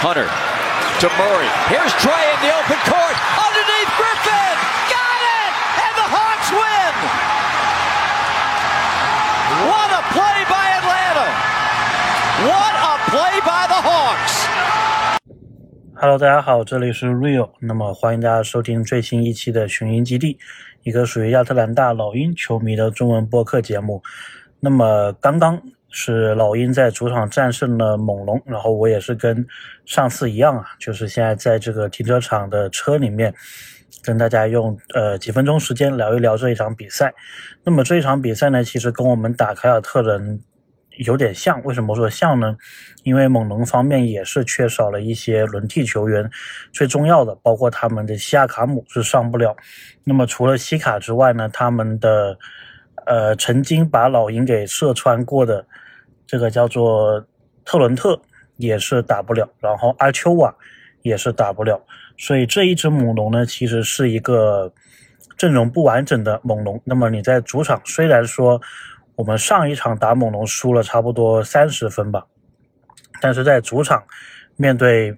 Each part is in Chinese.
Hunter to Murray. Here's Trey in the open court. Underneath Griffin. Got it! And the Hawks win! What a play by Atlanta! What a play by the Hawks! Hello，大家好，这里是 Real，那么欢迎大家收听最新一期的雄鹰基地，一个属于亚特兰大老鹰球迷的中文播客节目。那么刚刚 是老鹰在主场战胜了猛龙，然后我也是跟上次一样啊，就是现在在这个停车场的车里面，跟大家用呃几分钟时间聊一聊这一场比赛。那么这一场比赛呢，其实跟我们打凯尔特人。有点像，为什么说像呢？因为猛龙方面也是缺少了一些轮替球员，最重要的包括他们的西亚卡姆是上不了。那么除了西卡之外呢，他们的呃曾经把老鹰给射穿过的这个叫做特伦特也是打不了，然后阿丘瓦也是打不了。所以这一支猛龙呢，其实是一个阵容不完整的猛龙。那么你在主场虽然说。我们上一场打猛龙输了差不多三十分吧，但是在主场面对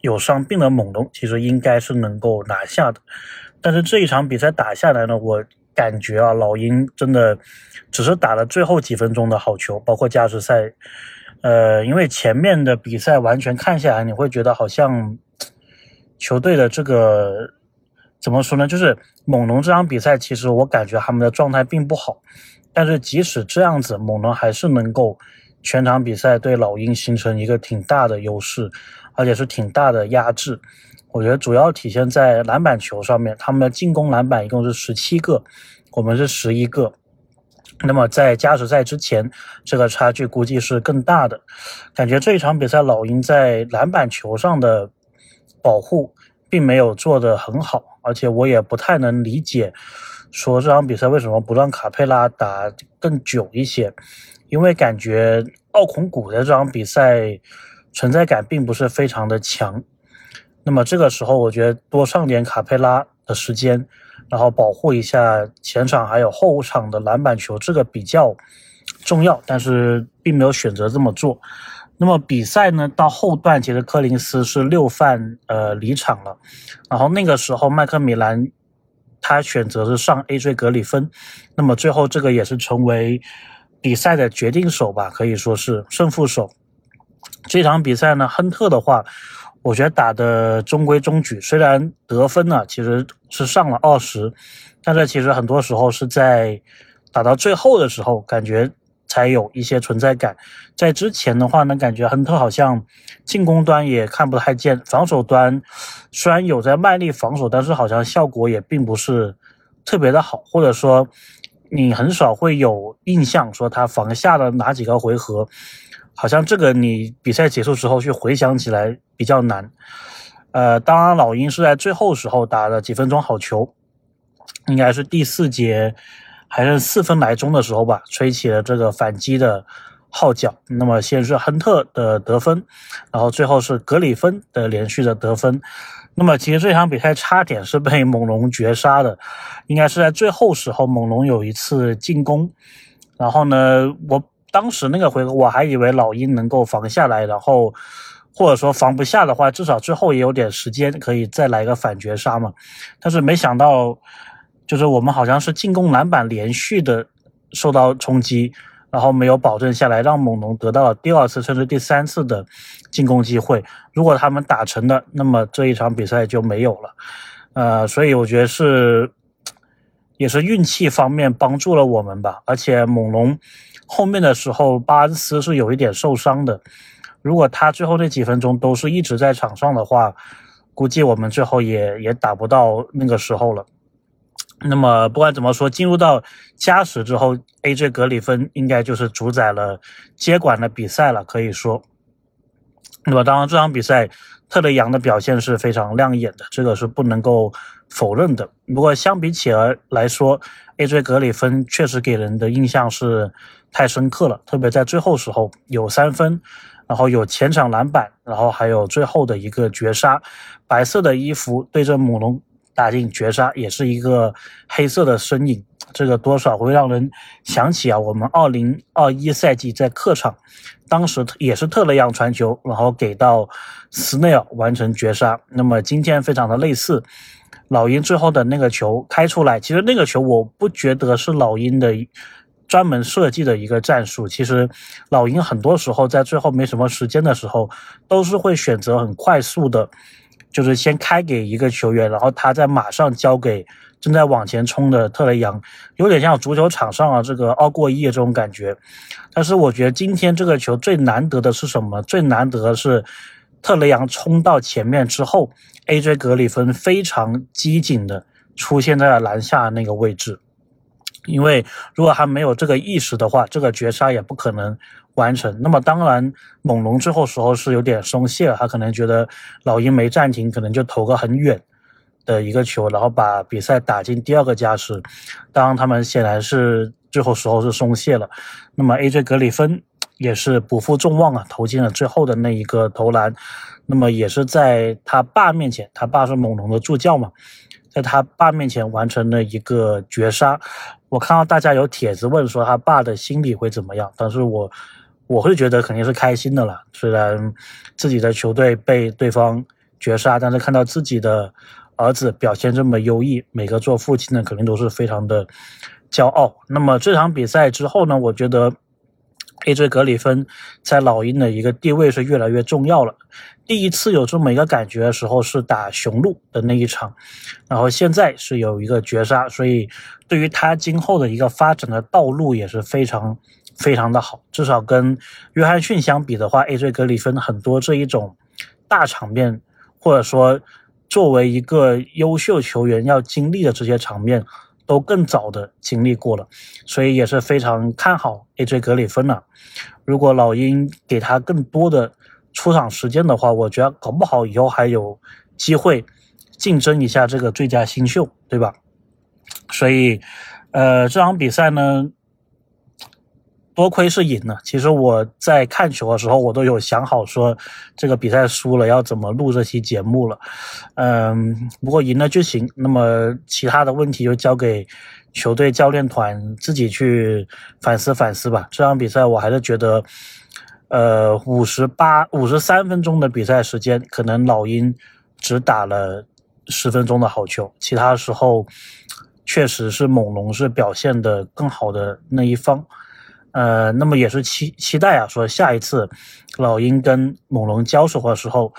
有伤病的猛龙，其实应该是能够拿下的。但是这一场比赛打下来呢，我感觉啊，老鹰真的只是打了最后几分钟的好球，包括加时赛。呃，因为前面的比赛完全看下来，你会觉得好像球队的这个怎么说呢？就是猛龙这场比赛，其实我感觉他们的状态并不好。但是即使这样子，猛龙还是能够全场比赛对老鹰形成一个挺大的优势，而且是挺大的压制。我觉得主要体现在篮板球上面，他们的进攻篮板一共是十七个，我们是十一个。那么在加时赛之前，这个差距估计是更大的。感觉这一场比赛老鹰在篮板球上的保护并没有做得很好，而且我也不太能理解。说这场比赛为什么不让卡佩拉打更久一些？因为感觉奥孔古的这场比赛存在感并不是非常的强。那么这个时候，我觉得多上点卡佩拉的时间，然后保护一下前场还有后场的篮板球，这个比较重要。但是并没有选择这么做。那么比赛呢，到后段其实柯林斯是六犯呃离场了，然后那个时候麦克米兰。他选择是上 AJ 格里芬，那么最后这个也是成为比赛的决定手吧，可以说是胜负手。这场比赛呢，亨特的话，我觉得打的中规中矩，虽然得分呢其实是上了二十，但是其实很多时候是在打到最后的时候，感觉。才有一些存在感，在之前的话呢，感觉亨特好像进攻端也看不太见，防守端虽然有在卖力防守，但是好像效果也并不是特别的好，或者说你很少会有印象说他防下了哪几个回合，好像这个你比赛结束之后去回想起来比较难。呃，当然老鹰是在最后时候打了几分钟好球，应该是第四节。还是四分来钟的时候吧，吹起了这个反击的号角。那么先是亨特的得分，然后最后是格里芬的连续的得分。那么其实这场比赛差点是被猛龙绝杀的，应该是在最后时候，猛龙有一次进攻，然后呢，我当时那个回合我还以为老鹰能够防下来，然后或者说防不下的话，至少最后也有点时间可以再来个反绝杀嘛。但是没想到。就是我们好像是进攻篮板连续的受到冲击，然后没有保证下来，让猛龙得到了第二次甚至第三次的进攻机会。如果他们打成了，那么这一场比赛就没有了。呃，所以我觉得是也是运气方面帮助了我们吧。而且猛龙后面的时候，巴恩斯是有一点受伤的。如果他最后那几分钟都是一直在场上的话，估计我们最后也也打不到那个时候了。那么不管怎么说，进入到加时之后，AJ 格里芬应该就是主宰了接管了比赛了，可以说。那么当然，这场比赛特雷杨的表现是非常亮眼的，这个是不能够否认的。不过相比起来来说，AJ 格里芬确实给人的印象是太深刻了，特别在最后时候有三分，然后有前场篮板，然后还有最后的一个绝杀，白色的衣服对着猛龙。打进绝杀也是一个黑色的身影，这个多少会让人想起啊，我们二零二一赛季在客场，当时也是特雷杨传球，然后给到斯内尔完成绝杀。那么今天非常的类似，老鹰最后的那个球开出来，其实那个球我不觉得是老鹰的。专门设计的一个战术，其实老鹰很多时候在最后没什么时间的时候，都是会选择很快速的，就是先开给一个球员，然后他再马上交给正在往前冲的特雷杨，有点像足球场上啊这个奥过一这种感觉。但是我觉得今天这个球最难得的是什么？最难得的是特雷杨冲到前面之后，AJ 格里芬非常机警的出现在了篮下那个位置。因为如果还没有这个意识的话，这个绝杀也不可能完成。那么当然，猛龙最后时候是有点松懈了，他可能觉得老鹰没暂停，可能就投个很远的一个球，然后把比赛打进第二个加时。当，他们显然是最后时候是松懈了。那么 AJ 格里芬也是不负众望啊，投进了最后的那一个投篮。那么也是在他爸面前，他爸是猛龙的助教嘛。在他爸面前完成了一个绝杀，我看到大家有帖子问说他爸的心理会怎么样，但是我我会觉得肯定是开心的了。虽然自己的球队被对方绝杀，但是看到自己的儿子表现这么优异，每个做父亲的肯定都是非常的骄傲。那么这场比赛之后呢，我觉得。A.J. 格里芬在老鹰的一个地位是越来越重要了。第一次有这么一个感觉的时候是打雄鹿的那一场，然后现在是有一个绝杀，所以对于他今后的一个发展的道路也是非常非常的好。至少跟约翰逊相比的话，A.J. 格里芬很多这一种大场面，或者说作为一个优秀球员要经历的这些场面。都更早的经历过了，所以也是非常看好 AJ 格里芬了。如果老鹰给他更多的出场时间的话，我觉得搞不好以后还有机会竞争一下这个最佳新秀，对吧？所以，呃，这场比赛呢。多亏是赢了。其实我在看球的时候，我都有想好说，这个比赛输了要怎么录这期节目了。嗯，不过赢了就行。那么其他的问题就交给球队教练团自己去反思反思吧。这场比赛我还是觉得，呃，五十八、五十三分钟的比赛时间，可能老鹰只打了十分钟的好球，其他时候确实是猛龙是表现的更好的那一方。呃，那么也是期期待啊，说下一次老鹰跟猛龙交手的时候，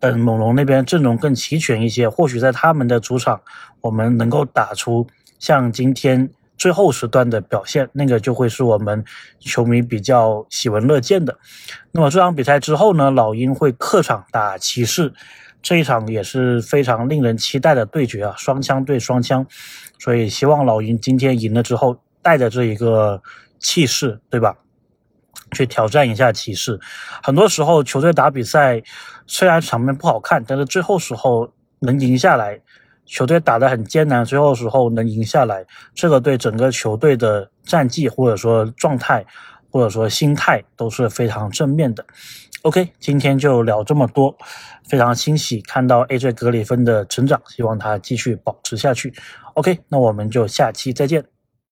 等猛龙那边阵容更齐全一些，或许在他们的主场，我们能够打出像今天最后时段的表现，那个就会是我们球迷比较喜闻乐见的。那么这场比赛之后呢，老鹰会客场打骑士，这一场也是非常令人期待的对决啊，双枪对双枪，所以希望老鹰今天赢了之后，带着这一个。气势，对吧？去挑战一下骑士。很多时候，球队打比赛虽然场面不好看，但是最后时候能赢下来，球队打得很艰难，最后时候能赢下来，这个对整个球队的战绩或者说状态或者说心态都是非常正面的。OK，今天就聊这么多，非常欣喜看到 AJ 格里芬的成长，希望他继续保持下去。OK，那我们就下期再见。